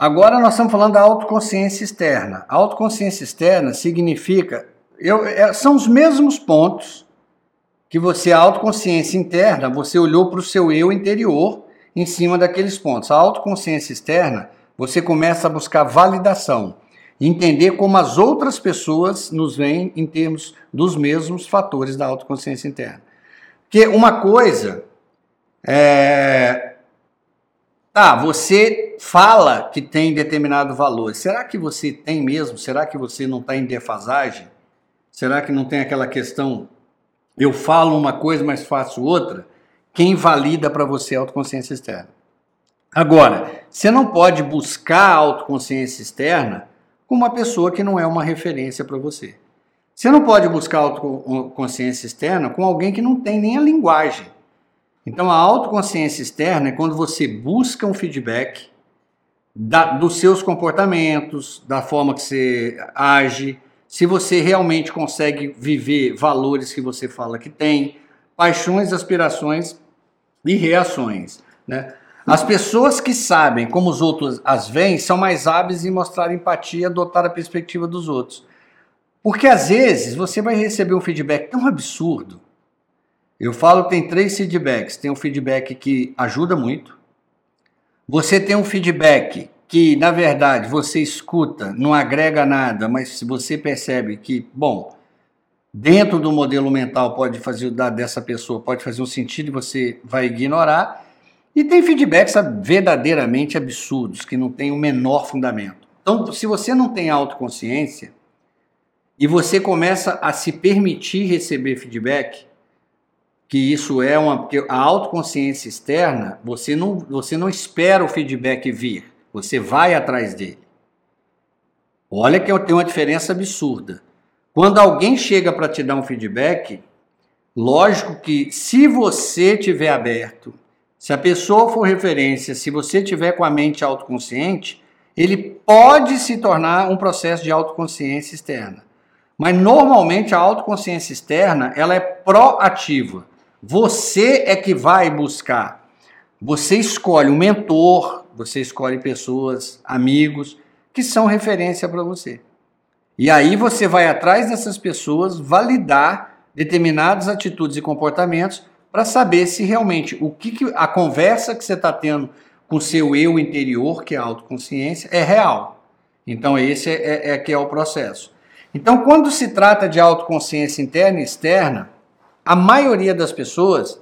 Agora nós estamos falando da autoconsciência externa. A autoconsciência externa significa. Eu, é, são os mesmos pontos que você, a autoconsciência interna, você olhou para o seu eu interior em cima daqueles pontos. A autoconsciência externa, você começa a buscar validação, entender como as outras pessoas nos veem em termos dos mesmos fatores da autoconsciência interna. Porque uma coisa é. Tá, você fala que tem determinado valor. Será que você tem mesmo? Será que você não está em defasagem? Será que não tem aquela questão eu falo uma coisa, mas faço outra? Quem valida para você a autoconsciência externa? Agora, você não pode buscar a autoconsciência externa com uma pessoa que não é uma referência para você. Você não pode buscar a autoconsciência externa com alguém que não tem nem a linguagem. Então, a autoconsciência externa é quando você busca um feedback da, dos seus comportamentos, da forma que você age, se você realmente consegue viver valores que você fala que tem, paixões, aspirações e reações. Né? As pessoas que sabem como os outros as veem são mais hábeis em mostrar empatia e adotar a perspectiva dos outros. Porque às vezes você vai receber um feedback tão absurdo. Eu falo que tem três feedbacks. Tem um feedback que ajuda muito. Você tem um feedback que na verdade você escuta, não agrega nada, mas se você percebe que, bom, dentro do modelo mental pode fazer da dessa pessoa pode fazer um sentido e você vai ignorar. E tem feedbacks verdadeiramente absurdos que não têm o menor fundamento. Então, se você não tem autoconsciência e você começa a se permitir receber feedback, que isso é uma porque a autoconsciência externa, você não você não espera o feedback vir. Você vai atrás dele. Olha que tenho uma diferença absurda. Quando alguém chega para te dar um feedback, lógico que se você tiver aberto, se a pessoa for referência, se você tiver com a mente autoconsciente, ele pode se tornar um processo de autoconsciência externa. Mas normalmente a autoconsciência externa, ela é proativa. Você é que vai buscar. Você escolhe um mentor, você escolhe pessoas, amigos, que são referência para você. E aí você vai atrás dessas pessoas validar determinadas atitudes e comportamentos para saber se realmente o que, que a conversa que você está tendo com seu eu interior, que é a autoconsciência, é real. Então esse é, é, é que é o processo. Então quando se trata de autoconsciência interna e externa, a maioria das pessoas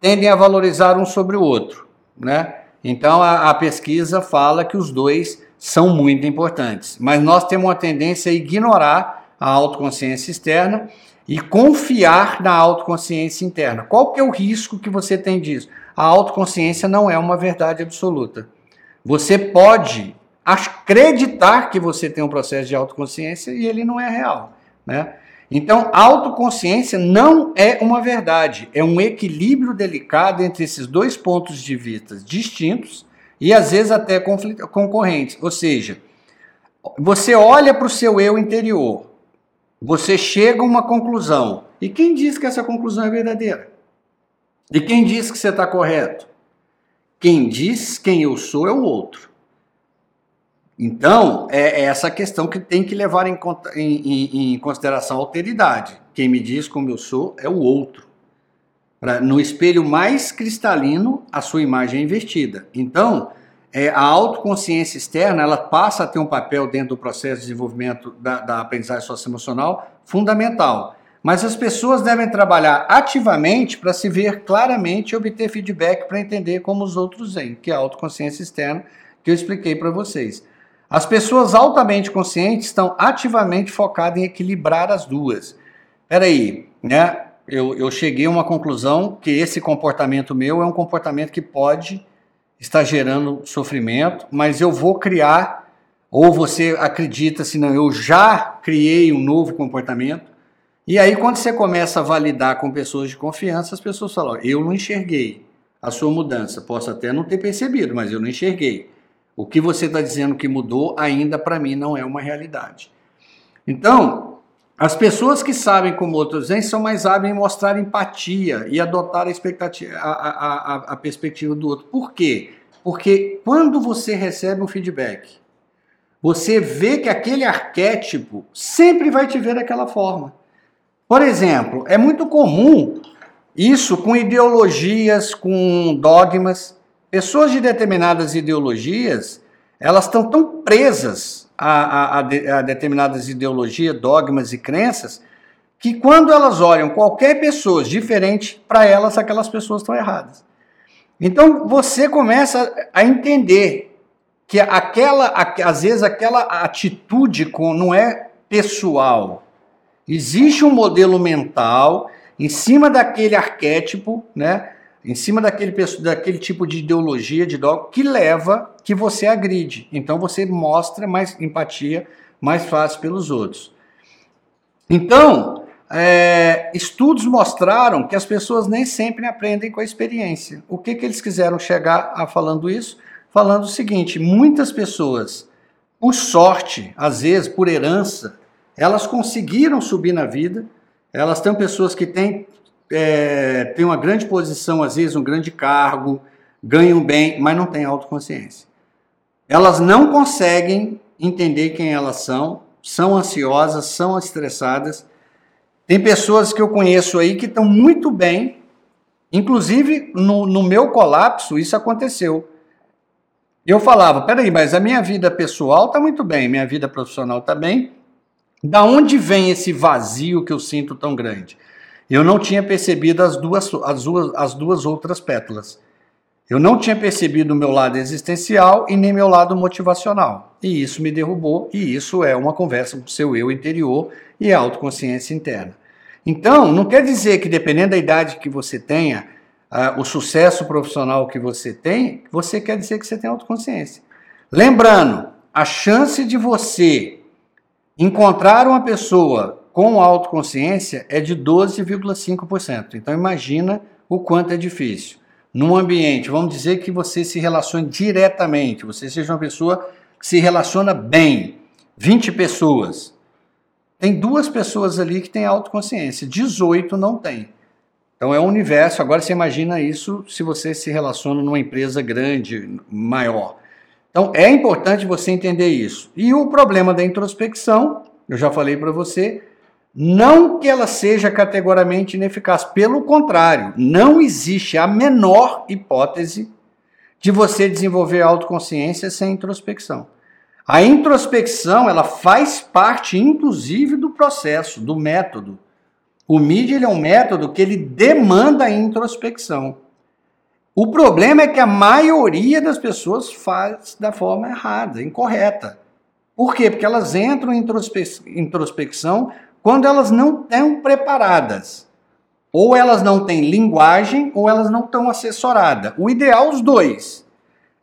tendem a valorizar um sobre o outro, né? Então a, a, pesquisa fala que os dois são muito importantes, mas nós temos uma tendência a ignorar a autoconsciência externa e confiar na autoconsciência interna. Qual que é o risco que você tem disso? A autoconsciência não é uma verdade absoluta. Você pode acreditar que você tem um processo de autoconsciência e ele não é real, né? Então, autoconsciência não é uma verdade, é um equilíbrio delicado entre esses dois pontos de vista distintos e às vezes até concorrentes. Ou seja, você olha para o seu eu interior, você chega a uma conclusão. E quem diz que essa conclusão é verdadeira? E quem diz que você está correto? Quem diz quem eu sou é o outro. Então, é, é essa questão que tem que levar em, em, em, consideração a alteridade. Quem me diz como eu sou é o outro. Pra, no espelho mais cristalino, a sua imagem é invertida. Então, é, a autoconsciência externa ela passa a ter um papel dentro do processo de desenvolvimento da, da aprendizagem socioemocional fundamental. Mas as pessoas devem trabalhar ativamente para se ver claramente e obter feedback para entender como os outros veem, que é a autoconsciência externa que eu expliquei para vocês. As pessoas altamente conscientes estão ativamente focadas em equilibrar as duas. Peraí, né? Eu, eu cheguei a uma conclusão que esse comportamento meu é um comportamento que pode estar gerando sofrimento, mas eu vou criar, ou você acredita se não, eu já criei um novo comportamento. E aí, quando você começa a validar com pessoas de confiança, as pessoas falam: Eu não enxerguei a sua mudança. Posso até não ter percebido, mas eu não enxerguei. O que você está dizendo que mudou ainda para mim não é uma realidade. Então, as pessoas que sabem como outros veem são mais hábeis em mostrar empatia e adotar a, expectativa, a, a, a, a perspectiva do outro. Por quê? Porque quando você recebe um feedback, você vê que aquele arquétipo sempre vai te ver daquela forma. Por exemplo, é muito comum isso com ideologias, com dogmas. Pessoas de determinadas ideologias, elas estão tão presas a, a, a, determinadas ideologias, dogmas e crenças, que quando elas olham qualquer pessoa diferente, para elas aquelas pessoas estão erradas. Então você começa a entender que aquela, às vezes aquela atitude não é pessoal. Existe um modelo mental em cima daquele arquétipo, né? Em cima daquele, daquele tipo de ideologia, de dogma, que leva que você agride. Então você mostra mais empatia mais fácil pelos outros. Então, é, estudos mostraram que as pessoas nem sempre aprendem com a experiência. O que, que eles quiseram chegar a falando isso? Falando o seguinte: muitas pessoas, por sorte, às vezes por herança, elas conseguiram subir na vida. Elas têm pessoas que têm, é, têm uma grande posição, às vezes um grande cargo, ganham bem, mas não têm autoconsciência. Elas não conseguem entender quem elas são, são ansiosas, são estressadas tem pessoas que eu conheço aí que estão muito bem, inclusive no, no meu colapso isso aconteceu. Eu falava, peraí, mas a minha vida pessoal está muito bem, minha vida profissional está bem. Da onde vem esse vazio que eu sinto tão grande? Eu não tinha percebido as duas, as duas, as duas outras pétalas. Eu não tinha percebido o meu lado existencial e nem meu lado motivacional. E isso me derrubou, e isso é uma conversa com o seu eu interior e a autoconsciência interna. Então, não quer dizer que dependendo da idade que você tenha, uh, o sucesso profissional que você tem, você quer dizer que você tem autoconsciência. Lembrando, a chance de você encontrar uma pessoa com autoconsciência é de 12,5%. Então imagina o quanto é difícil. Num ambiente, vamos dizer que você se relacione diretamente, você seja uma pessoa que se relaciona bem, 20 pessoas. Tem duas pessoas ali que têm autoconsciência, 18 não tem. Então é um universo. Agora você imagina isso se você se relaciona numa empresa grande, maior. Então é importante você entender isso. E o problema da introspecção, eu já falei para você, não que ela seja categoricamente ineficaz, pelo contrário, não existe a menor hipótese de você desenvolver autoconsciência sem introspecção. A introspecção, ela faz parte, inclusive, do processo, do método. O ele é um método que ele demanda a introspecção. O problema é que a maioria das pessoas faz da forma errada, incorreta. Por quê? Porque elas entram em introspecção quando elas não estão preparadas. Ou elas não têm linguagem, ou elas não estão assessoradas. O ideal, os dois.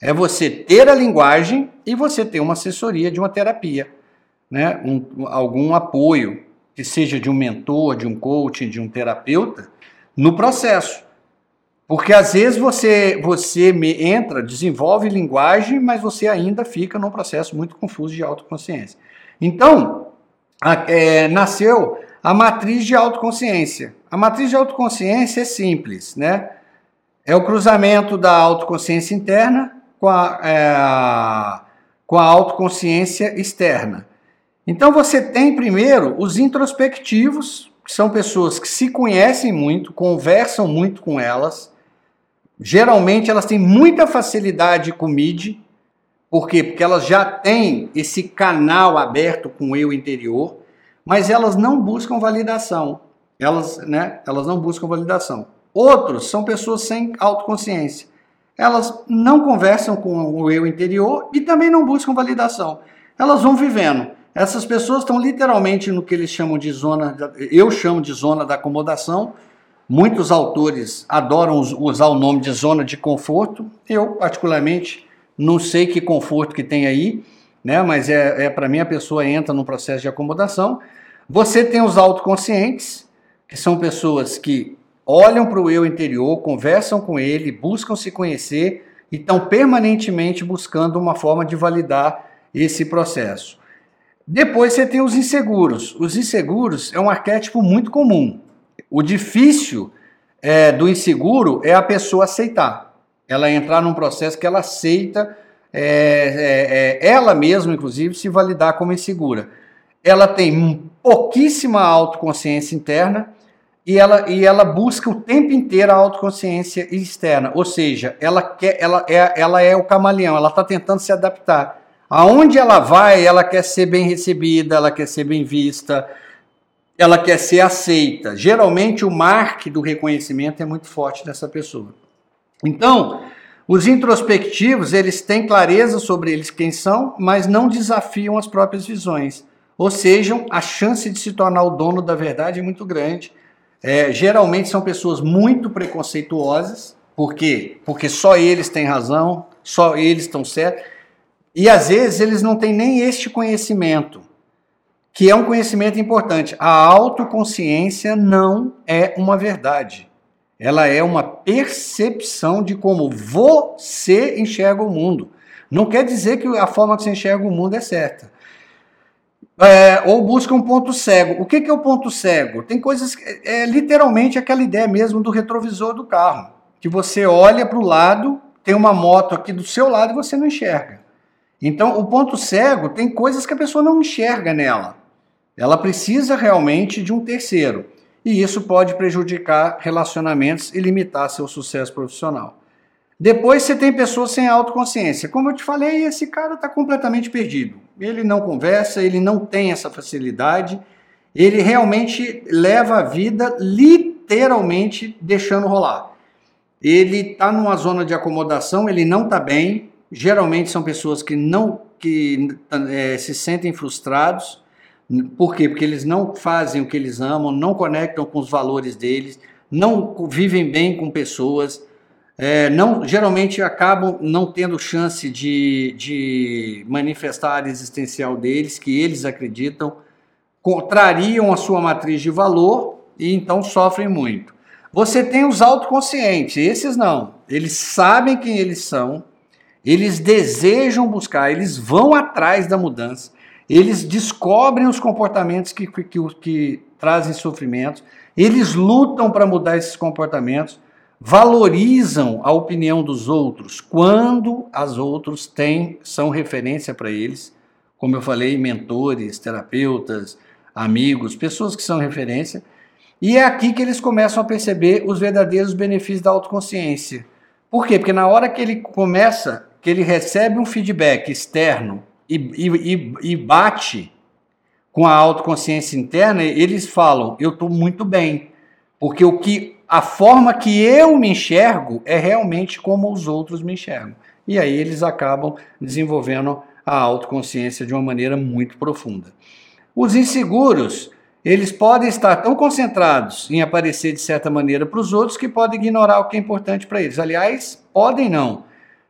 É você ter a linguagem e você ter uma assessoria de uma terapia, né? Um, algum apoio, que seja de um mentor, de um coach, de um terapeuta, no processo. Porque às vezes você, você entra, desenvolve linguagem, mas você ainda fica num processo muito confuso de autoconsciência. Então, é, nasceu a matriz de autoconsciência. A matriz de autoconsciência é simples, né? É o cruzamento da autoconsciência interna com a, é, com a autoconsciência externa. Então você tem primeiro os introspectivos, que são pessoas que se conhecem muito, conversam muito com elas. Geralmente elas têm muita facilidade com MID. Por quê? Porque elas já têm esse canal aberto com o eu interior, mas elas não buscam validação. Elas, né, elas não buscam validação. Outros são pessoas sem autoconsciência elas não conversam com o eu interior e também não buscam validação. Elas vão vivendo. Essas pessoas estão literalmente no que eles chamam de zona, eu chamo de zona da acomodação. Muitos autores adoram usar o nome de zona de conforto. Eu, particularmente, não sei que conforto que tem aí, né? mas é, é para mim a pessoa entra num processo de acomodação. Você tem os autoconscientes, que são pessoas que olham para o eu interior, conversam com ele, buscam se conhecer e estão permanentemente buscando uma forma de validar esse processo. Depois você tem os inseguros. Os inseguros é um arquétipo muito comum. O difícil é, do inseguro é a pessoa aceitar. Ela entrar num processo que ela aceita é, é, é, ela mesma, inclusive, se validar como insegura. Ela tem pouquíssima autoconsciência interna e ela, e ela busca o tempo inteiro a autoconsciência externa. Ou seja, ela, quer, ela, é, ela é o camaleão, ela está tentando se adaptar. Aonde ela vai, ela quer ser bem recebida, ela quer ser bem vista, ela quer ser aceita. Geralmente o marque do reconhecimento é muito forte dessa pessoa. Então, os introspectivos, eles têm clareza sobre eles quem são, mas não desafiam as próprias visões. Ou seja, a chance de se tornar o dono da verdade é muito grande. É, geralmente são pessoas muito preconceituosas, por quê? Porque só eles têm razão, só eles estão certos. E às vezes eles não têm nem este conhecimento, que é um conhecimento importante. A autoconsciência não é uma verdade. Ela é uma percepção de como você enxerga o mundo. Não quer dizer que a forma que você enxerga o mundo é certa. É, ou busca um ponto cego. O que, que é o ponto cego? Tem coisas. É, é literalmente aquela ideia mesmo do retrovisor do carro. Que você olha para o lado, tem uma moto aqui do seu lado e você não enxerga. Então, o ponto cego tem coisas que a pessoa não enxerga nela. Ela precisa realmente de um terceiro. E isso pode prejudicar relacionamentos e limitar seu sucesso profissional. Depois você tem pessoas sem autoconsciência. Como eu te falei, esse cara está completamente perdido. Ele não conversa, ele não tem essa facilidade, ele realmente leva a vida literalmente deixando rolar. Ele está numa zona de acomodação, ele não está bem, geralmente são pessoas que não que é, se sentem frustrados. Por quê? Porque eles não fazem o que eles amam, não conectam com os valores deles, não vivem bem com pessoas, é, não geralmente acabam não tendo chance de, de manifestar a existencial deles, que eles acreditam, contrariam a sua matriz de valor e então sofrem muito. Você tem os autoconscientes, esses não. Eles sabem quem eles são, eles desejam buscar, eles vão atrás da mudança, eles descobrem os comportamentos que, que, que, que trazem sofrimentos, eles lutam para mudar esses comportamentos, valorizam a opinião dos outros quando as outros têm, são referência para eles, como eu falei, mentores, terapeutas, amigos, pessoas que são referência. E é aqui que eles começam a perceber os verdadeiros benefícios da autoconsciência. Por quê? Porque na hora que ele começa que ele recebe um feedback externo e, e, e bate com a autoconsciência interna, eles falam: eu estou muito bem, porque o que a forma que eu me enxergo é realmente como os outros me enxergam. E aí eles acabam desenvolvendo a autoconsciência de uma maneira muito profunda. Os inseguros, eles podem estar tão concentrados em aparecer de certa maneira para os outros que podem ignorar o que é importante para eles. Aliás, podem não.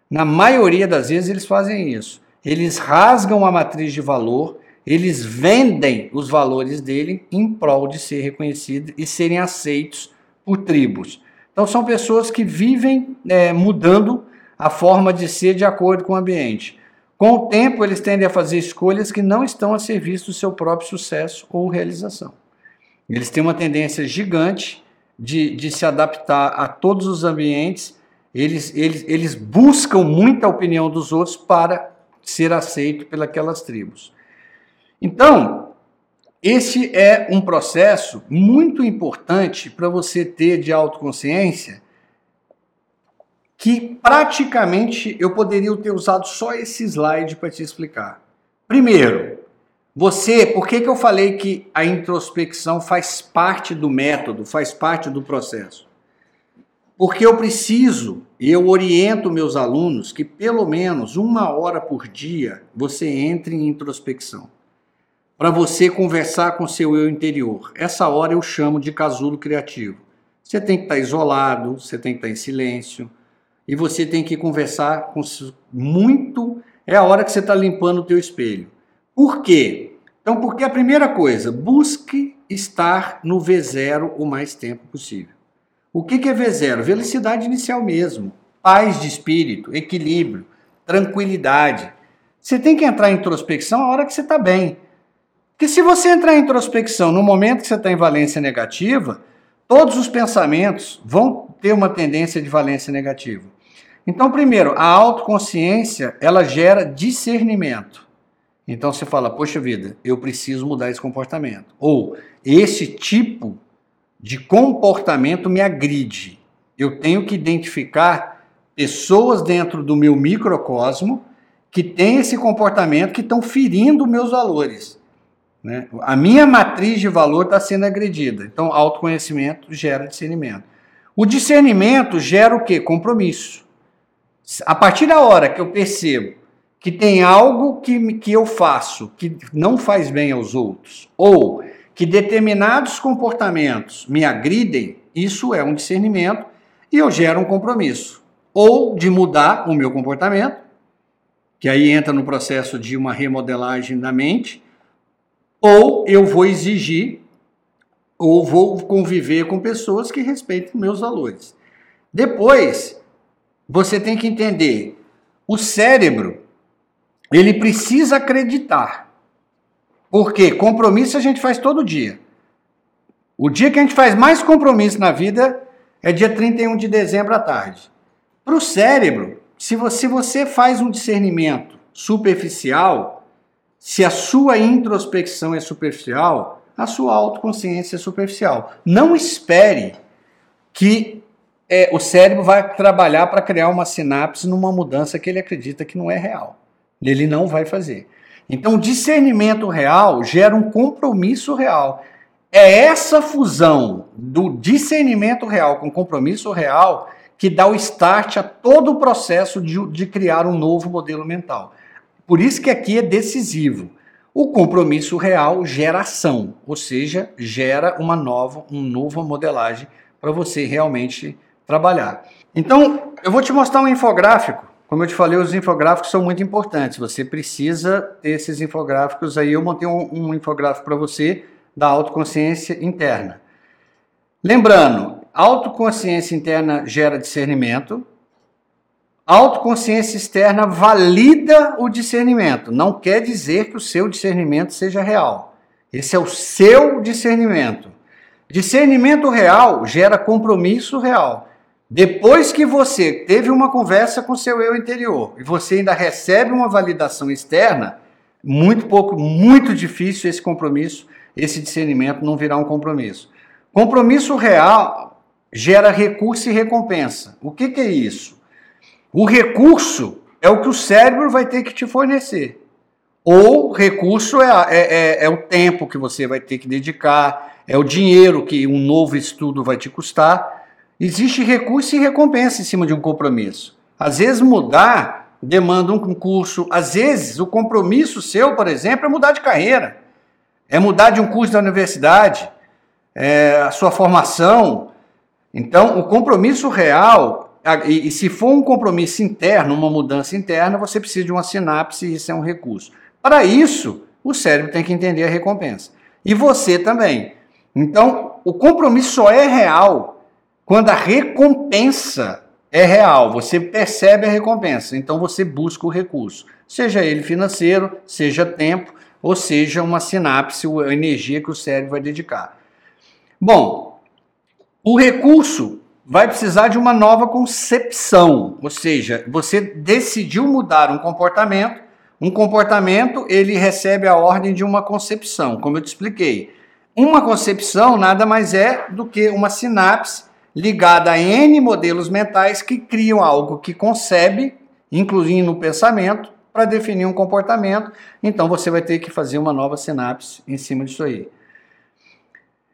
Na maioria das vezes eles fazem isso. Eles rasgam a matriz de valor, eles vendem os valores dele em prol de ser reconhecido e serem aceitos por tribos. Então são pessoas que vivem é, mudando a forma de ser de acordo com o ambiente. Com o tempo, eles tendem a fazer escolhas que não estão a serviço do seu próprio sucesso ou realização. Eles têm uma tendência gigante de, de se adaptar a todos os ambientes eles, eles, eles buscam muita opinião dos outros para ser aceito pelas tribos. Então, esse é um processo muito importante para você ter de autoconsciência, que praticamente eu poderia ter usado só esse slide para te explicar. Primeiro, você, por que, que eu falei que a introspecção faz parte do método, faz parte do processo? Porque eu preciso, eu oriento meus alunos que pelo menos uma hora por dia você entre em introspecção. Para você conversar com seu eu interior. Essa hora eu chamo de casulo criativo. Você tem que estar isolado, você tem que estar em silêncio, e você tem que conversar com muito. É a hora que você está limpando o teu espelho. Por quê? Então, porque a primeira coisa, busque estar no V0 o mais tempo possível. O que é V0? Velocidade inicial mesmo. Paz de espírito, equilíbrio, tranquilidade. Você tem que entrar em introspecção a hora que você está bem. Porque se você entrar em introspecção no momento que você está em valência negativa, todos os pensamentos vão ter uma tendência de valência negativa. Então, primeiro, a autoconsciência, ela gera discernimento. Então você fala, poxa vida, eu preciso mudar esse comportamento. Ou esse tipo de comportamento me agride. Eu tenho que identificar pessoas dentro do meu microcosmo que têm esse comportamento que estão ferindo meus valores. Né? A minha matriz de valor está sendo agredida. Então, autoconhecimento gera discernimento. O discernimento gera o quê? Compromisso. A partir da hora que eu percebo que tem algo que, que eu faço que não faz bem aos outros, ou que determinados comportamentos me agridem, isso é um discernimento e eu gero um compromisso. Ou de mudar o meu comportamento, que aí entra no processo de uma remodelagem da mente, ou eu vou exigir ou vou conviver com pessoas que respeitem meus valores. Depois, você tem que entender, o cérebro, ele precisa acreditar. Porque compromisso a gente faz todo dia. O dia que a gente faz mais compromisso na vida é dia 31 de dezembro à tarde. Para o cérebro, se você, se você faz um discernimento superficial, se a sua introspecção é superficial, a sua autoconsciência é superficial. Não espere que é, o cérebro vai trabalhar para criar uma sinapse numa mudança que ele acredita que não é real. Ele não vai fazer. Então, discernimento real gera um compromisso real. É essa fusão do discernimento real com compromisso real que dá o start a todo o processo de, de criar um novo modelo mental. Por isso que aqui é decisivo. O compromisso real gera ação, ou seja, gera uma nova, uma nova modelagem para você realmente trabalhar. Então, eu vou te mostrar um infográfico. Como eu te falei, os infográficos são muito importantes. Você precisa ter esses infográficos aí. Eu montei um, um infográfico para você da autoconsciência interna. Lembrando, autoconsciência interna gera discernimento. Autoconsciência externa valida o discernimento. Não quer dizer que o seu discernimento seja real. Esse é o seu discernimento. Discernimento real gera compromisso real. Depois que você teve uma conversa com seu eu interior e você ainda recebe uma validação externa, muito pouco, muito difícil esse compromisso, esse discernimento não virar um compromisso. Compromisso real gera recurso e recompensa. O que, que é isso? O recurso é o que o cérebro vai ter que te fornecer. Ou recurso é, é, é, é o tempo que você vai ter que dedicar, é o dinheiro que um novo estudo vai te custar Existe recurso e recompensa em cima de um compromisso. Às vezes mudar demanda um curso, às vezes o compromisso seu, por exemplo, é mudar de carreira, é mudar de um curso da universidade, é a sua formação. Então, o compromisso real, e, se for um compromisso interno, uma mudança interna, você precisa de uma sinapse e isso é um recurso. Para isso, o cérebro tem que entender a recompensa. E você também. Então, o compromisso só é real quando a recompensa é real, você percebe a recompensa, então você busca o recurso, seja ele financeiro, seja tempo, ou seja uma sinapse, a energia que o cérebro vai dedicar. Bom, o recurso vai precisar de uma nova concepção, ou seja, você decidiu mudar um comportamento, um comportamento ele recebe a ordem de uma concepção, como eu te expliquei. Uma concepção nada mais é do que uma sinapse ligada a N modelos mentais que criam algo que concebe, incluindo o pensamento, para definir um comportamento. Então você vai ter que fazer uma nova sinapse em cima disso aí.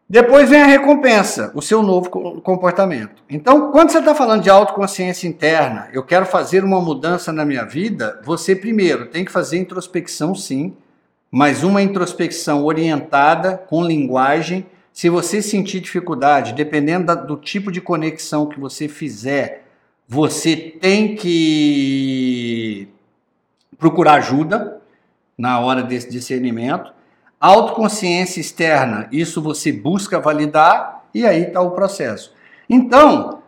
Depois vem a recompensa, o seu novo comportamento. Então, quando você está falando de autoconsciência interna, eu quero fazer uma mudança na minha vida, você primeiro tem que fazer introspecção, sim, mas uma introspecção orientada com linguagem se você sentir dificuldade, dependendo da, do tipo de conexão que você fizer, você tem que procurar ajuda na hora desse discernimento. Autoconsciência externa, isso você busca validar e aí está o processo. Então,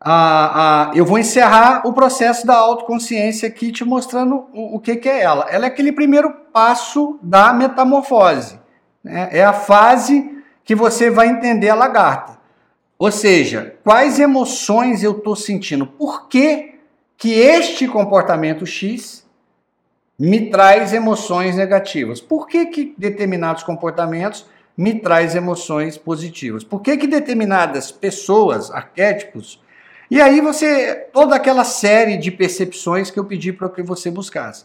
a, a, eu vou encerrar o processo da autoconsciência aqui te mostrando o, o que, que é ela. Ela é aquele primeiro passo da metamorfose. Né? É a fase que você vai entender a lagarta. Ou seja, quais emoções eu estou sentindo? Por que que este comportamento X me traz emoções negativas. Por que, que determinados comportamentos me traz emoções positivas? Por que, que determinadas pessoas, arquétipos, e aí você, toda aquela série de percepções que eu pedi para que você buscasse.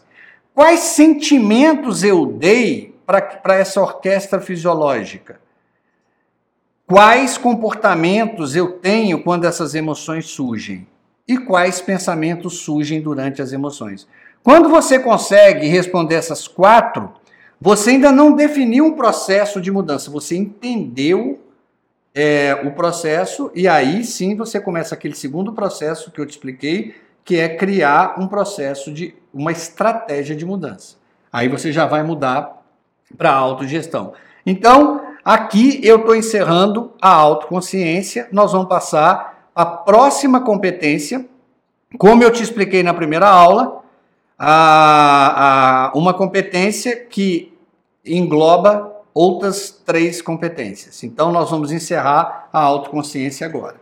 Quais sentimentos eu dei para essa orquestra fisiológica? Quais comportamentos eu tenho quando essas emoções surgem? E quais pensamentos surgem durante as emoções? Quando você consegue responder essas quatro, você ainda não definiu um processo de mudança, você entendeu é, o processo e aí sim você começa aquele segundo processo que eu te expliquei, que é criar um processo de uma estratégia de mudança. Aí você já vai mudar para a autogestão. Então, aqui eu estou encerrando a autoconsciência, nós vamos passar a próxima competência, como eu te expliquei na primeira aula, a, a uma competência que engloba outras três competências. Então, nós vamos encerrar a autoconsciência agora.